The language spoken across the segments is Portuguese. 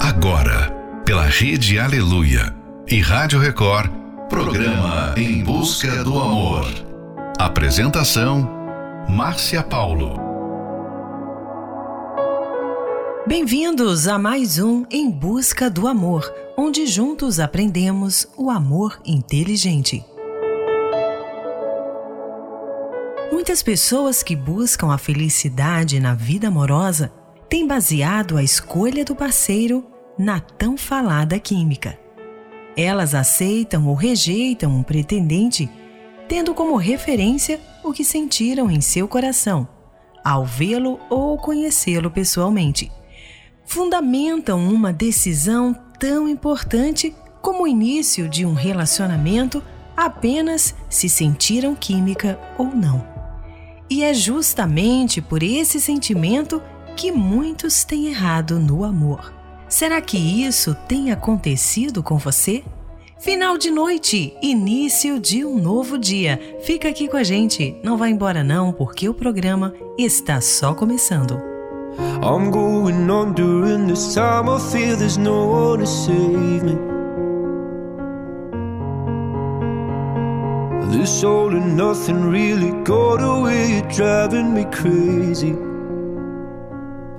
Agora, pela Rede Aleluia e Rádio Record, programa Em Busca do Amor. Apresentação: Márcia Paulo. Bem-vindos a mais um Em Busca do Amor, onde juntos aprendemos o amor inteligente. Muitas pessoas que buscam a felicidade na vida amorosa têm baseado a escolha do parceiro na tão falada química. Elas aceitam ou rejeitam um pretendente tendo como referência o que sentiram em seu coração ao vê-lo ou conhecê-lo pessoalmente. Fundamentam uma decisão tão importante como o início de um relacionamento apenas se sentiram química ou não. E é justamente por esse sentimento que muitos têm errado no amor. Será que isso tem acontecido com você? Final de noite, início de um novo dia. Fica aqui com a gente, não vá embora não, porque o programa está só começando. I'm going on during this time I feel there's no one to save me This all and nothing really got away, driving me crazy.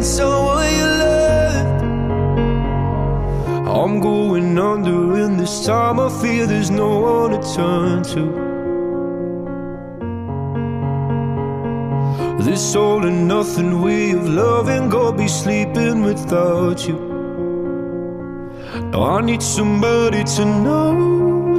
being someone you loved. I'm going under, and this time I feel there's no one to turn to. This all and nothing way of loving, go be sleeping without you. Now I need somebody to know,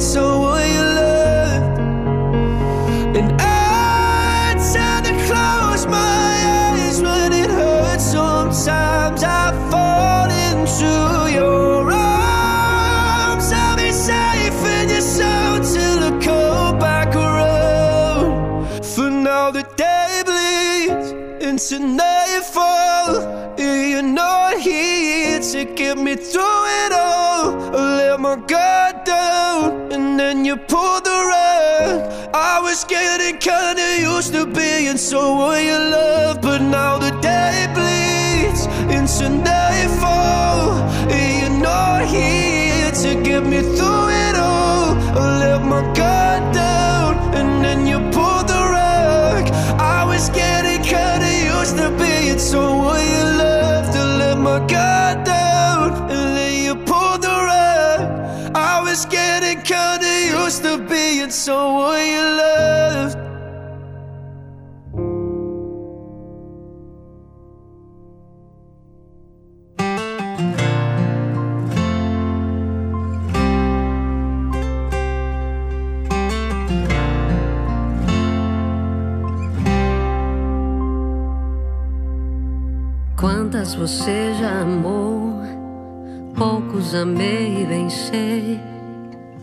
someone you and I tend to close my eyes when it hurts. Sometimes I fall into your arms. I'll be safe in your till back around. For now, the day bleeds into nightfall. You're not here to get me through it all. I let my guard down, then you pulled the rug. I was getting kinda used to being someone you love, but now the day bleeds into nightfall. and You're not here to get me through it all. I let my guard down, and then you pulled the rug. I was getting kinda used to being someone you love. To let my guard being someone you loved. Quantas você já amou? Poucos amei e bem sei.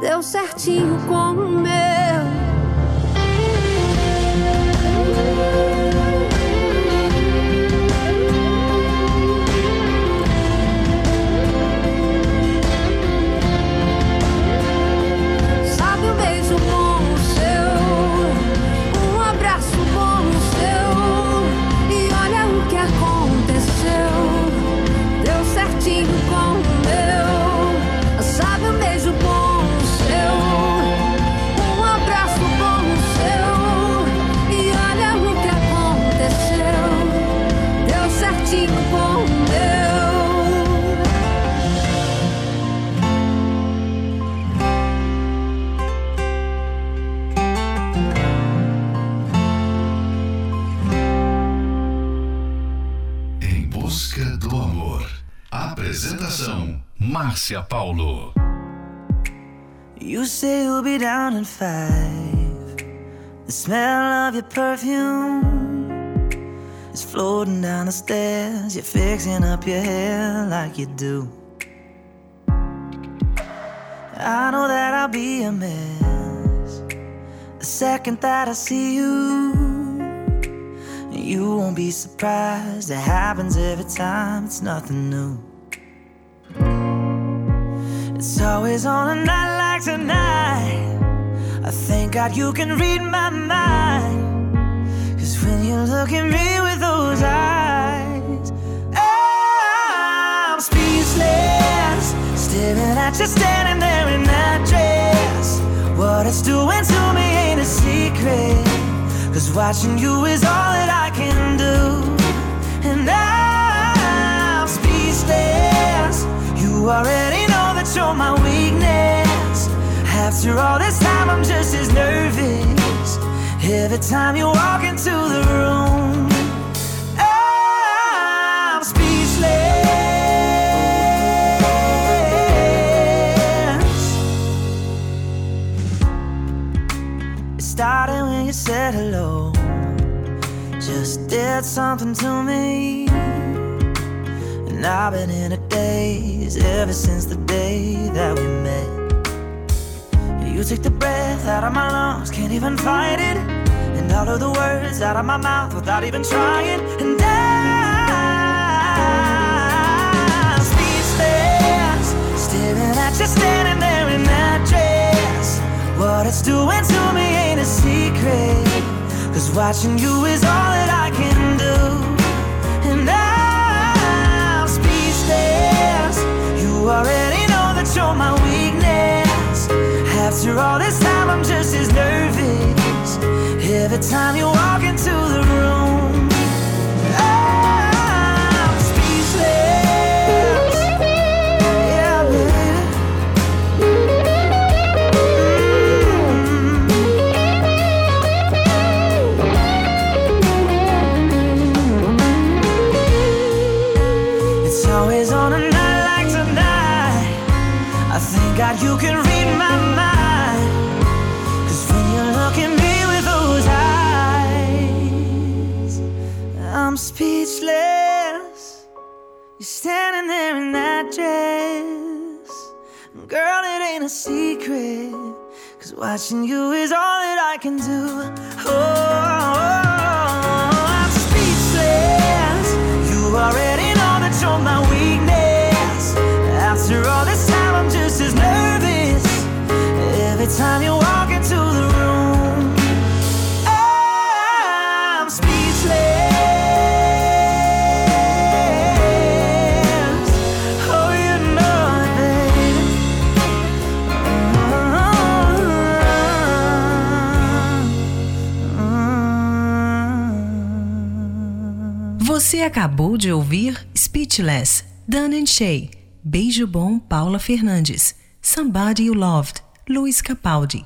deu certinho com o meu. Márcia Paulo. You say you'll be down in five. The smell of your perfume is floating down the stairs. You're fixing up your hair like you do. I know that I'll be a mess the second that I see you. You won't be surprised, it happens every time, it's nothing new. It's always on a night like tonight. I thank God you can read my mind. Cause when you look at me with those eyes, I'm speechless. Staring at you standing there in that dress. What it's doing to me ain't a secret. Cause watching you is all that I can do. And I'm speechless. You already know that you're my weakness. After all this time, I'm just as nervous. Every time you walk into the room, you said hello. Just did something to me. And I've been in a daze ever since the day that we met. You take the breath out of my lungs, can't even fight it. And all of the words out of my mouth without even trying. And I'm speechless, staring at you standing there in that dress. What it's doing to secret. Cause watching you is all that I can do. And I'm speechless. You already know that you're my weakness. After all this time, I'm just as nervous. Every time you walk into the room, secret. Cause watching you is all that I can do. Oh, oh I'm speechless. You already know that you're my weakness. After all this time, I'm just as nervous. Every time you walk into the room, Você acabou de ouvir Speechless, Dan and Shay, Beijo Bom, Paula Fernandes, Somebody You Loved, Luiz Capaldi.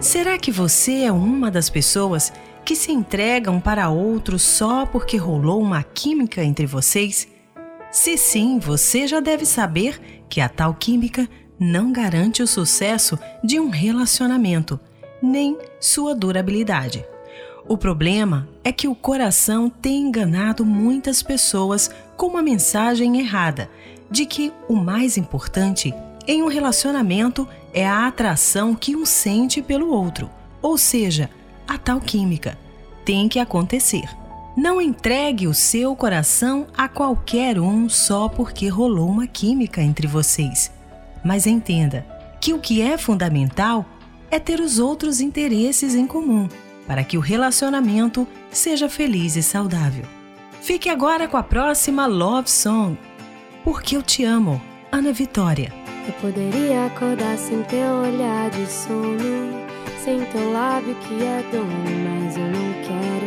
Será que você é uma das pessoas que se entregam para outro só porque rolou uma química entre vocês? Se sim, você já deve saber que a tal química não garante o sucesso de um relacionamento, nem sua durabilidade. O problema é que o coração tem enganado muitas pessoas com uma mensagem errada de que o mais importante em um relacionamento é a atração que um sente pelo outro, ou seja, a tal química. Tem que acontecer. Não entregue o seu coração a qualquer um só porque rolou uma química entre vocês. Mas entenda que o que é fundamental é ter os outros interesses em comum para que o relacionamento seja feliz e saudável. Fique agora com a próxima Love Song. Porque eu te amo, Ana Vitória. Eu poderia acordar sem teu olhar de sono, sem teu lábio que é dono, mas eu não quero.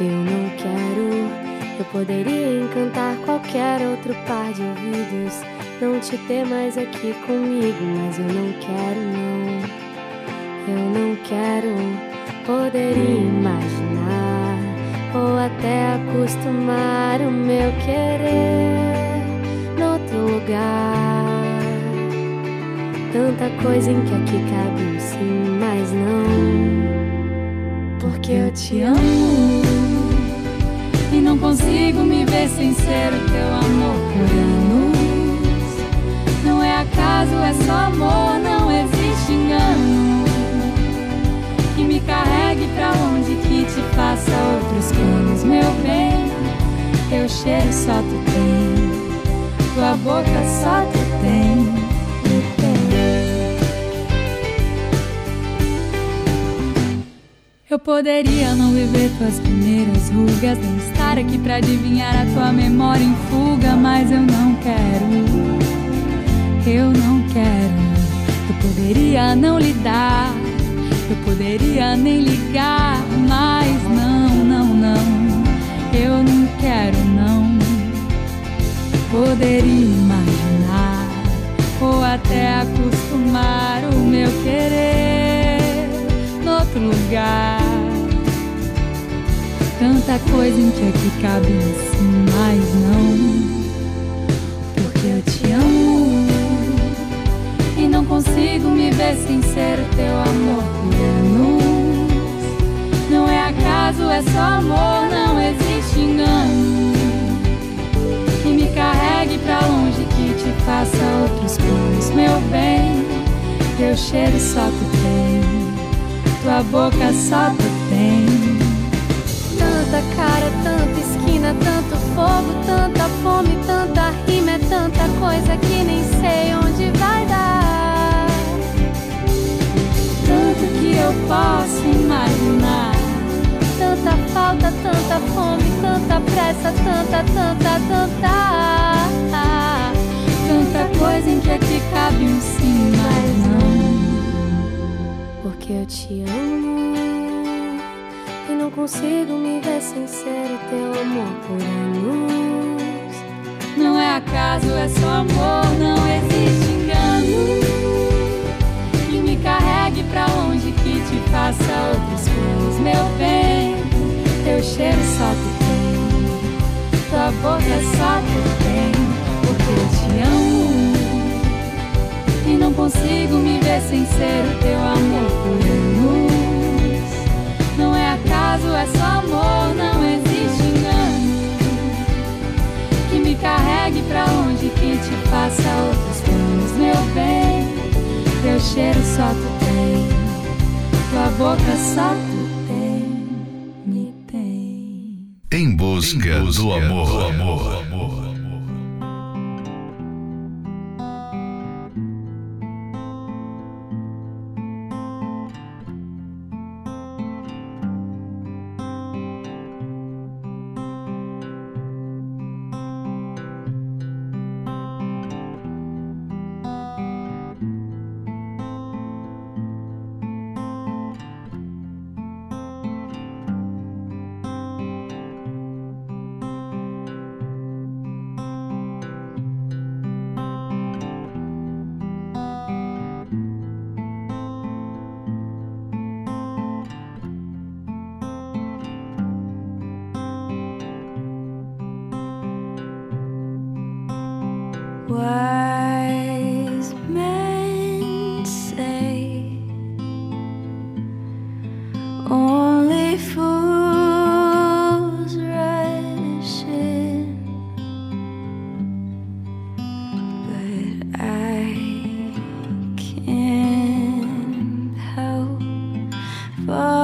Eu não quero. Eu poderia encantar qualquer outro par de ouvidos, não te ter mais aqui comigo, mas eu não quero, não. Eu não quero. Poderia imaginar ou até acostumar o meu querer noutro lugar. Tanta coisa em que aqui cabe sim, mas não. Porque eu te amo e não consigo me ver sem ser o teu amor por anos. Não é acaso, é só amor, não existe engano. Que me carregue pra longe, que te faça outros planos, meu bem. Teu cheiro só tu tem, tua boca só tu tem. Eu poderia não viver tuas primeiras rugas, nem estar aqui pra adivinhar a tua memória em fuga, mas eu não quero. Eu não quero. Eu poderia não lidar, eu poderia nem ligar, mas não, não, não. Eu não quero, não. Poderia imaginar ou até acostumar o meu querer noutro lugar. Tanta coisa em que aqui cabe sim, mas não. Consigo me ver sem ser teu amor por anos. Não é acaso, é só amor, não existe engano. Que me carregue pra longe, que te faça outros planos, meu bem. Teu cheiro só tu tem, tua boca só tu tem. Tanta cara, tanta esquina, tanto fogo, tanta fome, tanta rima, é tanta coisa que nem sei onde vai dar. Tanto que eu posso imaginar. Tanta falta, tanta fome, tanta pressa, tanta, tanta, tanta. Tanta coisa em que aqui cabe um sim, mas não. Porque eu te amo e não consigo me ver sem ser o teu amor por anos. Não é acaso, é só amor, não No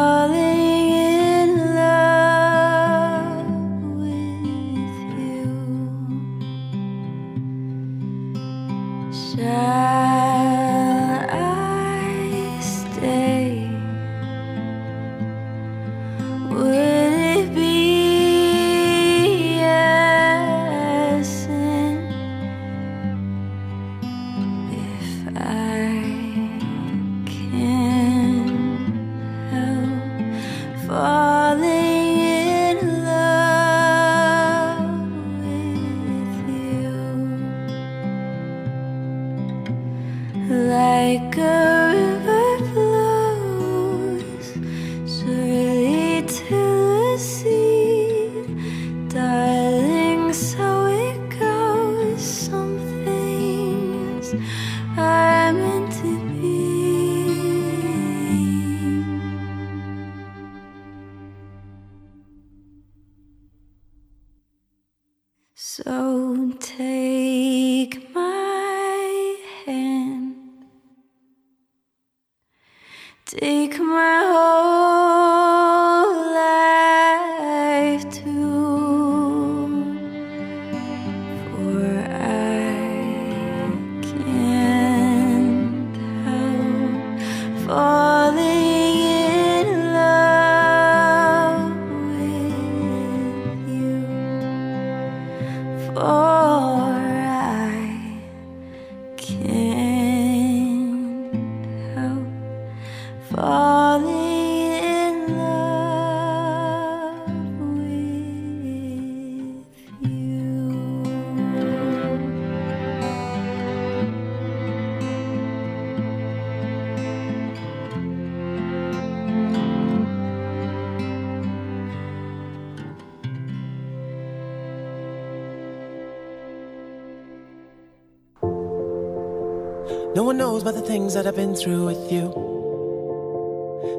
about the things that I've been through with you.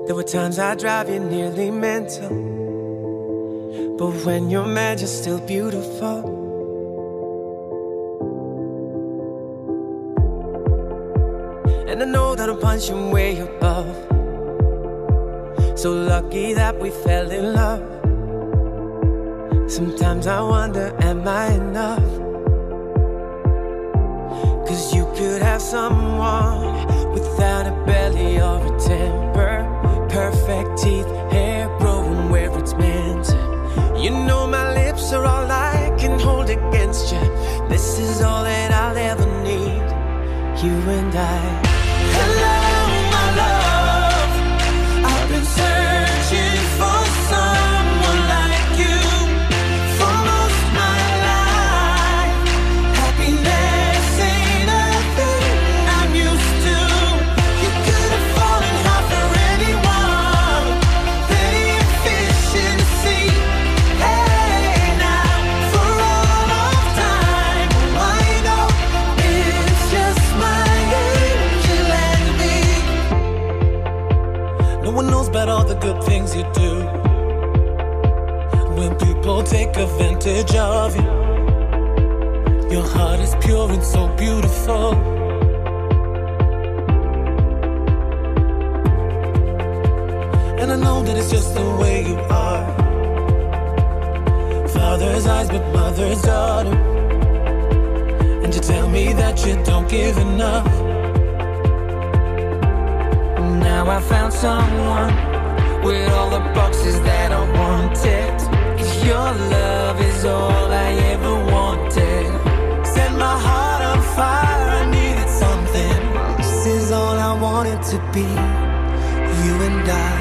There were times I drive you nearly mental. But when you're mad, you're still beautiful. And I know that I'm punching way above. So lucky that we fell in love. Sometimes I wonder, am I enough? Have someone without a belly or a temper. Perfect teeth, hair growing where it's meant. You know my lips are all I can hold against you. This is all that I'll ever need. You and I. things you do. people take advantage of you. Your heart is pure and so beautiful. And I know that it's just the way you are. Father's eyes, but mother's daughter. And you tell me that you don't give enough. Now I found someone with all the boxes that I wanted. Your love is all I ever wanted. Set my heart on fire, I needed something. This is all I wanted to be. You and I.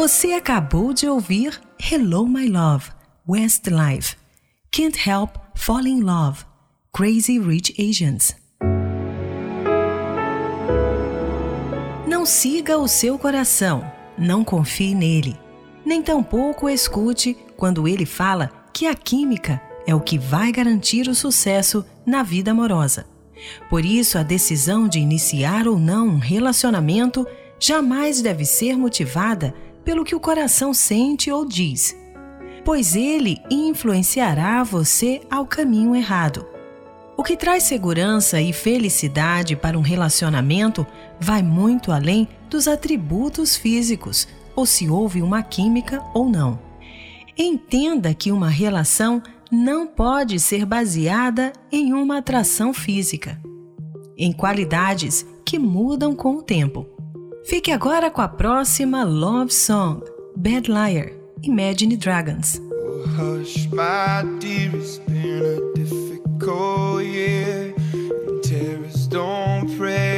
Você acabou de ouvir Hello My Love, Westlife, Can't Help Falling in Love, Crazy Rich Asians. Não siga o seu coração, não confie nele, nem tampouco escute quando ele fala que a química é o que vai garantir o sucesso na vida amorosa. Por isso, a decisão de iniciar ou não um relacionamento jamais deve ser motivada pelo que o coração sente ou diz, pois ele influenciará você ao caminho errado. O que traz segurança e felicidade para um relacionamento vai muito além dos atributos físicos, ou se houve uma química ou não. Entenda que uma relação não pode ser baseada em uma atração física, em qualidades que mudam com o tempo. Fique agora com a próxima Love Song, Bad Liar, Imagine Dragons. Hush, my dear, it's been a difficult year. And don't prey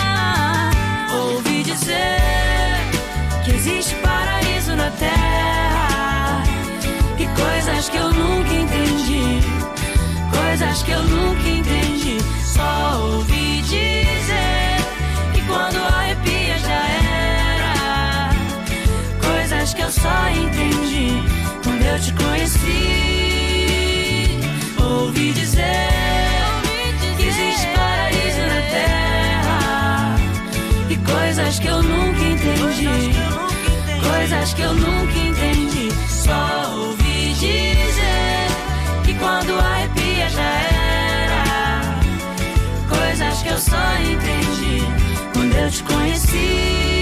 Te conheci. Ouvi dizer coisas que eu nunca entendi, coisas que eu nunca entendi. Só ouvi dizer que quando arrepia já era, coisas que eu só entendi quando eu te conheci.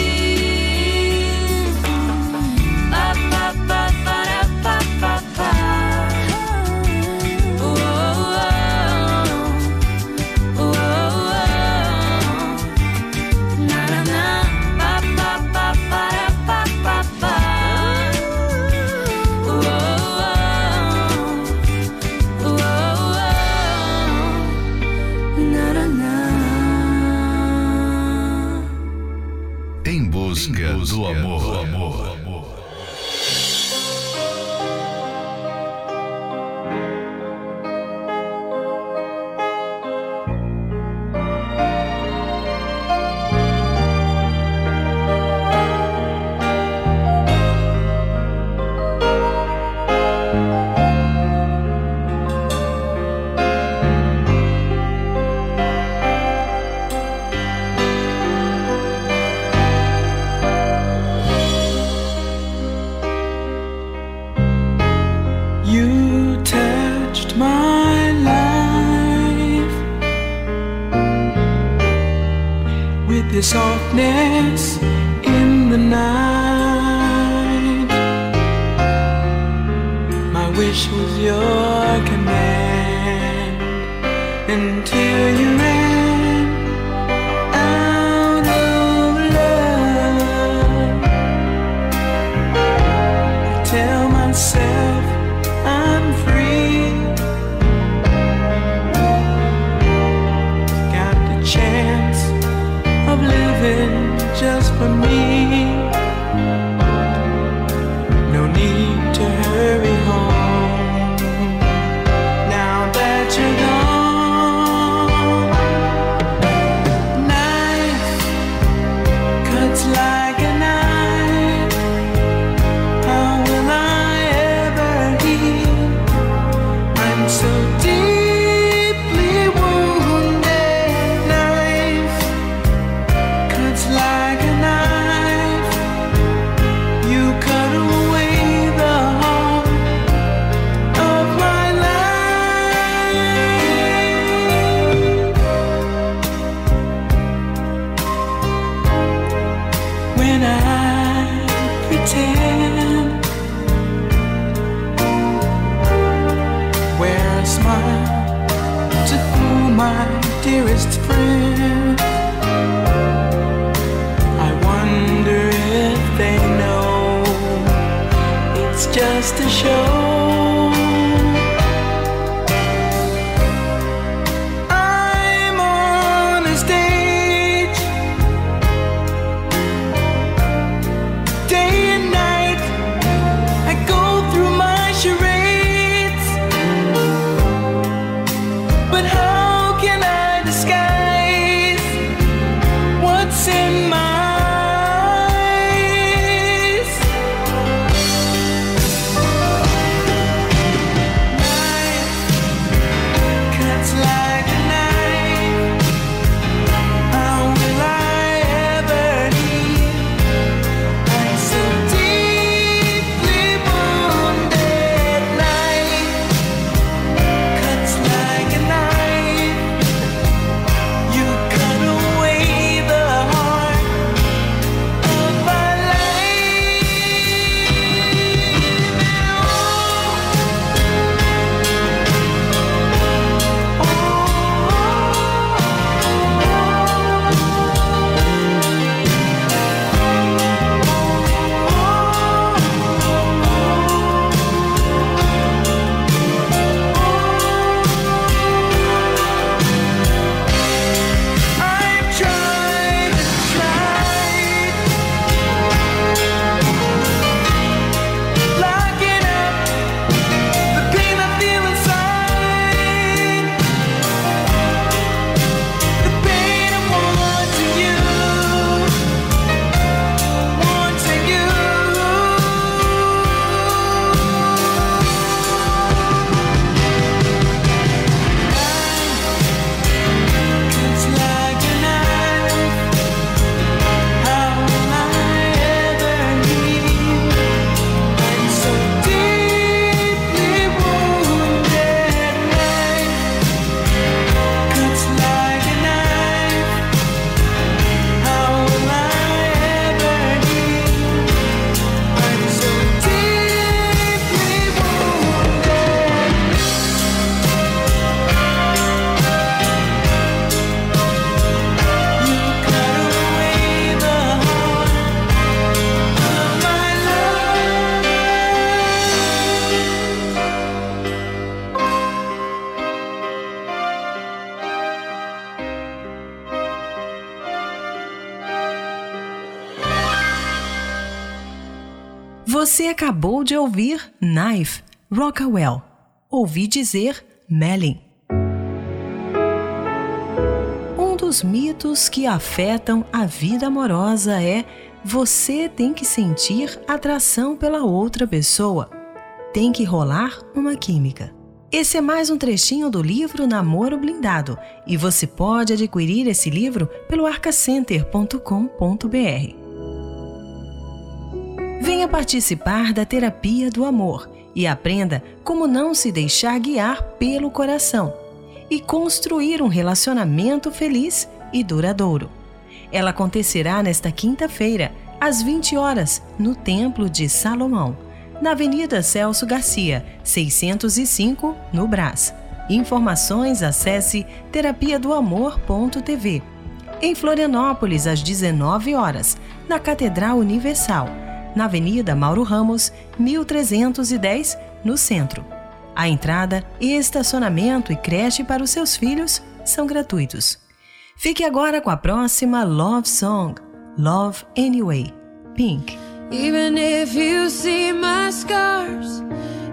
Acabou de ouvir Knife, Rockawell. Ouvi dizer Melin. Um dos mitos que afetam a vida amorosa é você tem que sentir atração pela outra pessoa. Tem que rolar uma química. Esse é mais um trechinho do livro Namoro Blindado e você pode adquirir esse livro pelo arcacenter.com.br. Venha participar da terapia do amor e aprenda como não se deixar guiar pelo coração e construir um relacionamento feliz e duradouro. Ela acontecerá nesta quinta-feira, às 20 horas, no Templo de Salomão, na Avenida Celso Garcia, 605, no Brás. Informações acesse terapia do amor.tv. Em Florianópolis, às 19 horas, na Catedral Universal, na Avenida Mauro Ramos, 1310, no centro. A entrada, estacionamento e creche para os seus filhos são gratuitos. Fique agora com a próxima Love Song, Love Anyway, Pink. Even if you see my scars,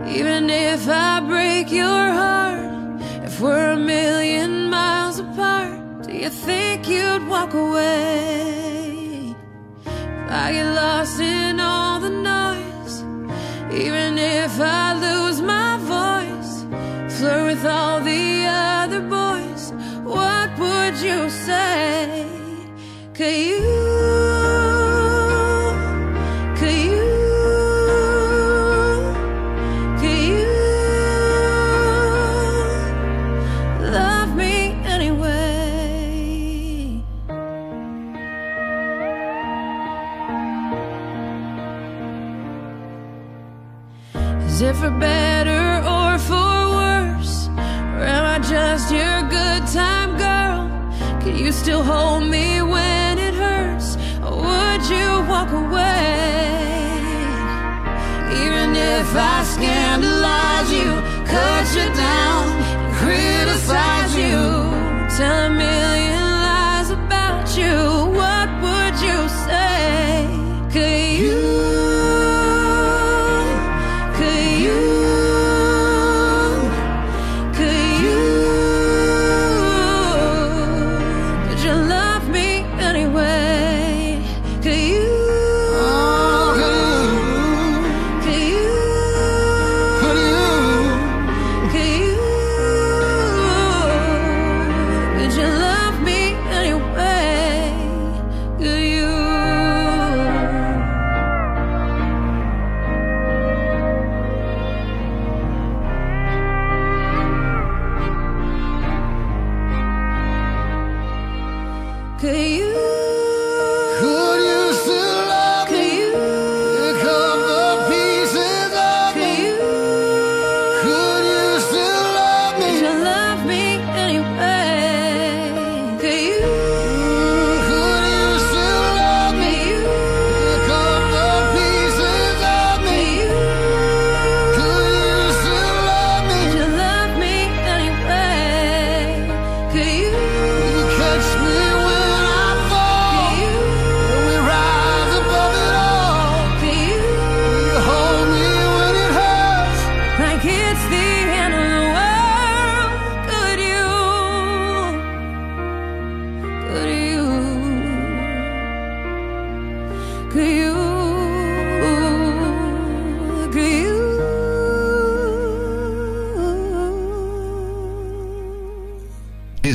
even if I break your heart, if we're a million miles apart, do you think you'd walk away? I get lost in all the noise, even if I lose my voice, flirt with all the other boys, what would you say? Could you? for better or for worse? Or am I just your good time girl? Can you still hold me when it hurts? Or would you walk away? Even if I scandalize you, cut you down, criticize you, tell a million lies about you.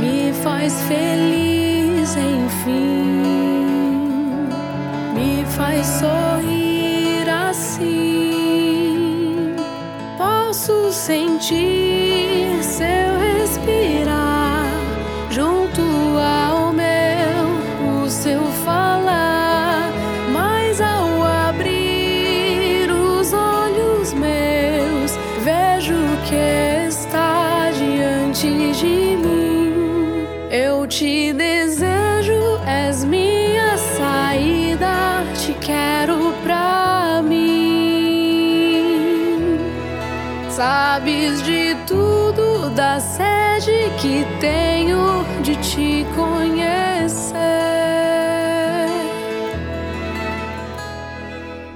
me faz feliz, enfim, me faz sorrir assim. Posso sentir seu da sede que tenho de te conhecer.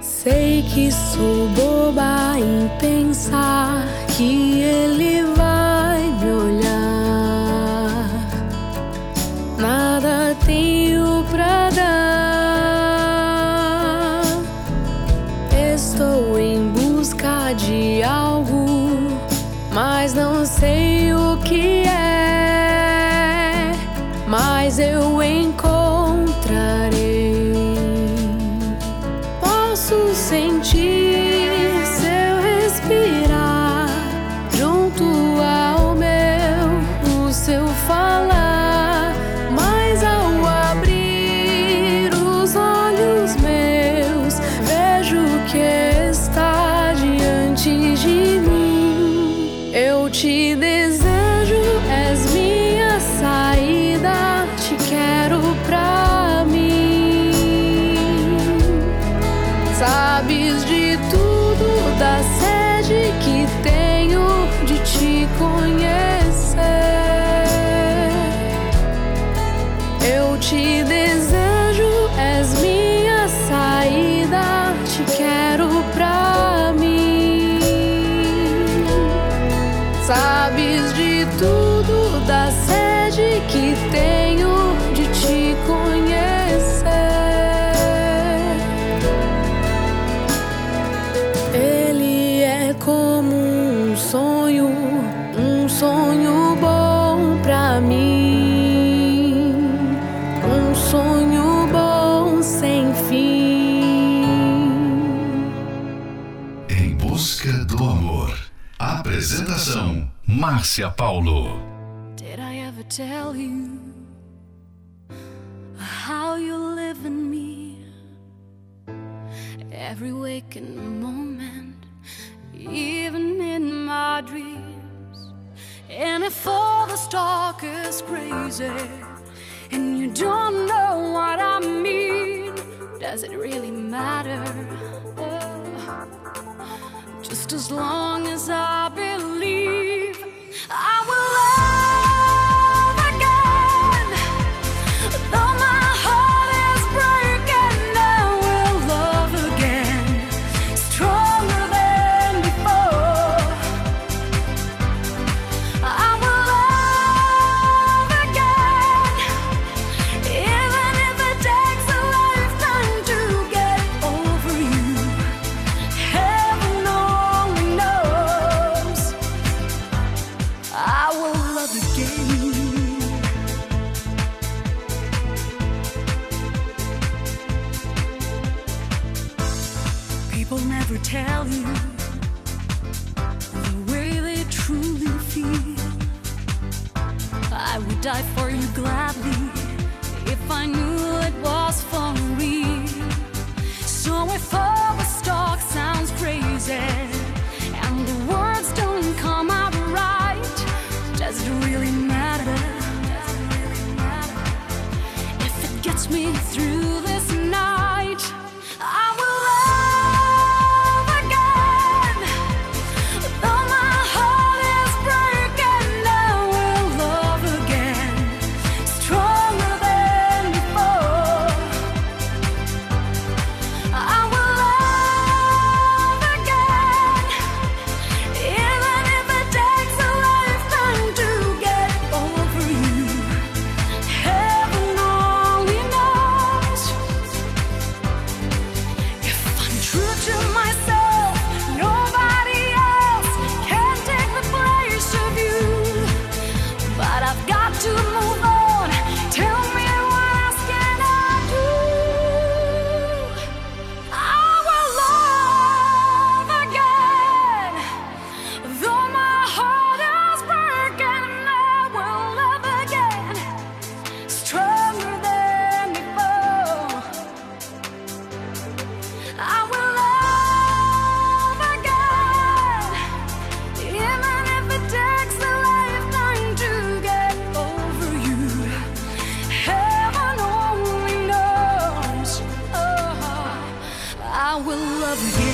Sei que sou boba em pensar que ele vai. sabes de tudo, da sede que tenho de te conhecer. Márcia Paulo. Did I ever tell you how you live in me? Every waking moment, even in my dreams. And if all the talk is crazy and you don't know what I mean, does it really matter? Just as long as I love again.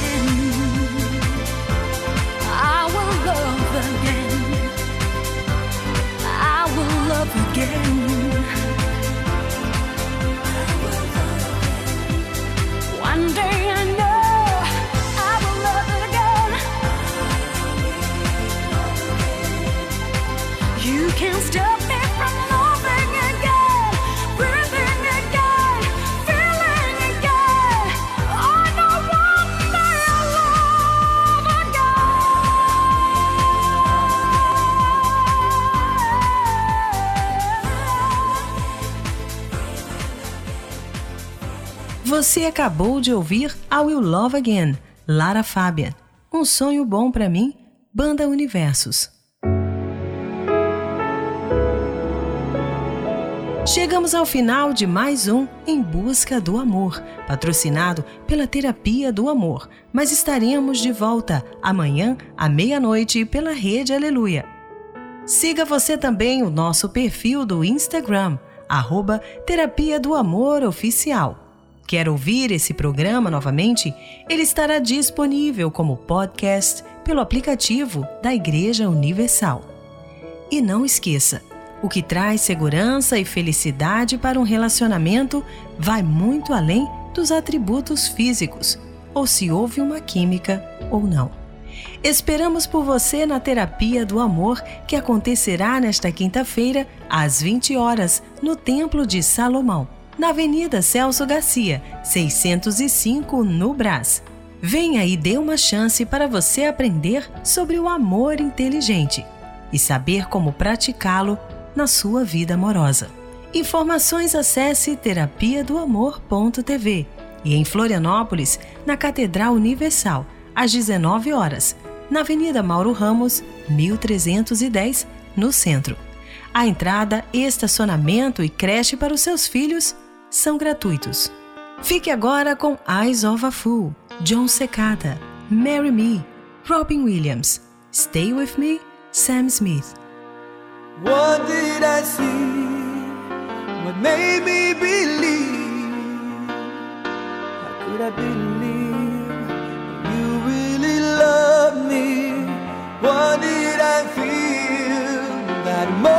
Você acabou de ouvir I Will Love Again, Lara Fabian. Um sonho bom pra mim, Banda Universos. Chegamos ao final de mais um Em Busca do Amor, patrocinado pela Terapia do Amor. Mas estaremos de volta amanhã à meia-noite pela Rede Aleluia. Siga você também o nosso perfil do Instagram, arroba Terapia do Amor Oficial. Quer ouvir esse programa novamente? Ele estará disponível como podcast pelo aplicativo da Igreja Universal. E não esqueça, o que traz segurança e felicidade para um relacionamento vai muito além dos atributos físicos, ou se houve uma química ou não. Esperamos por você na Terapia do Amor, que acontecerá nesta quinta-feira, às 20 horas, no Templo de Salomão, na Avenida Celso Garcia, 605, no Brás. Venha e dê uma chance para você aprender sobre o amor inteligente e saber como praticá-lo na sua vida amorosa. Informações acesse terapia do amor.tv e em Florianópolis, na Catedral Universal, às 19 horas, na Avenida Mauro Ramos, 1310, no centro. A entrada, estacionamento e creche para os seus filhos são gratuitos. Fique agora com Eyes of a Fool, John Secada, Marry Me, Robin Williams, Stay With Me, Sam Smith. What did I see? What made me believe? How could I believe you really love me? What did I feel that moment?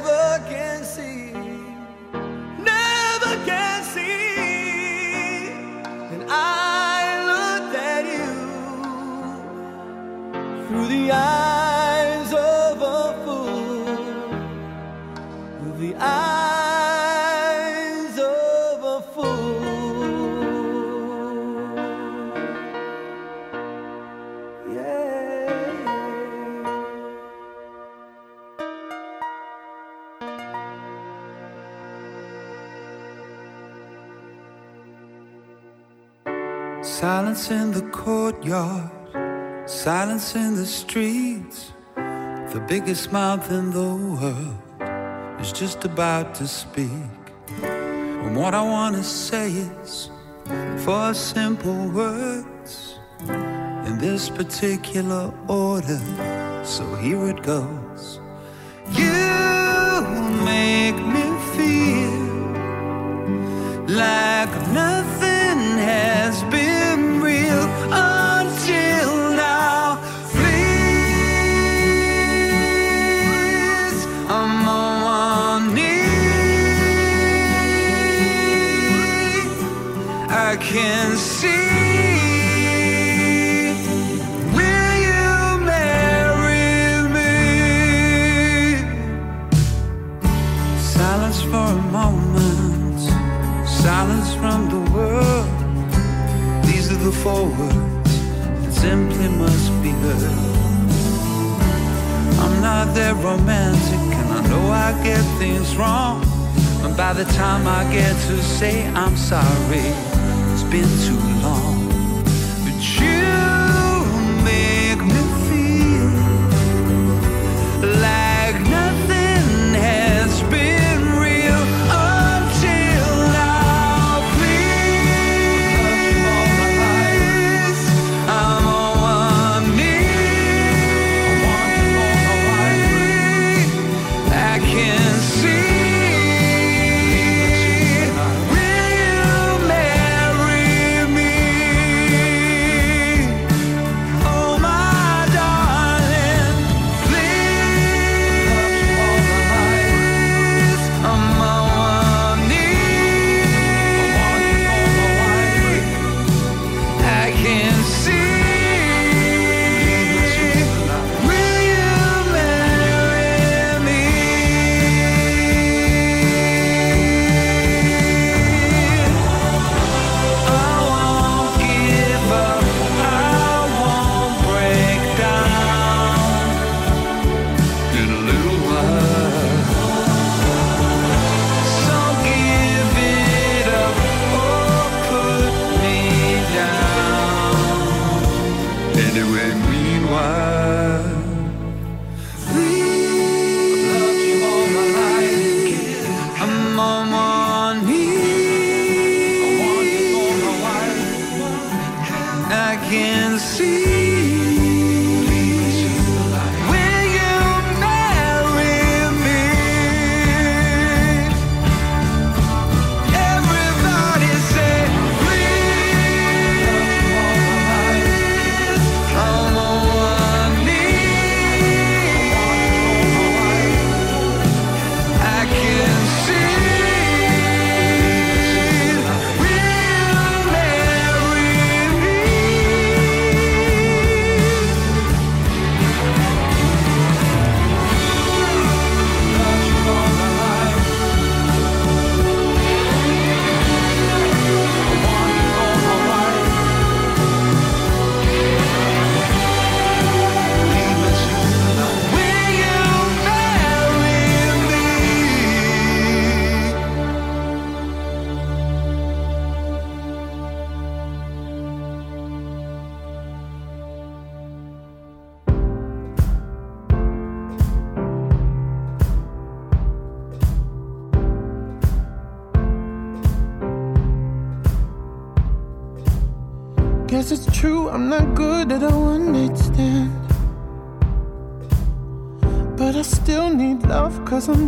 never can see. in the streets. The biggest mouth in the world is just about to speak. And what I want to say is four simple words in this particular order. So here it goes. You make me feel like nothing. for words. It simply must be heard. I'm not that romantic, and I know I get things wrong. And by the time I get to say I'm sorry, it's been too long. But you.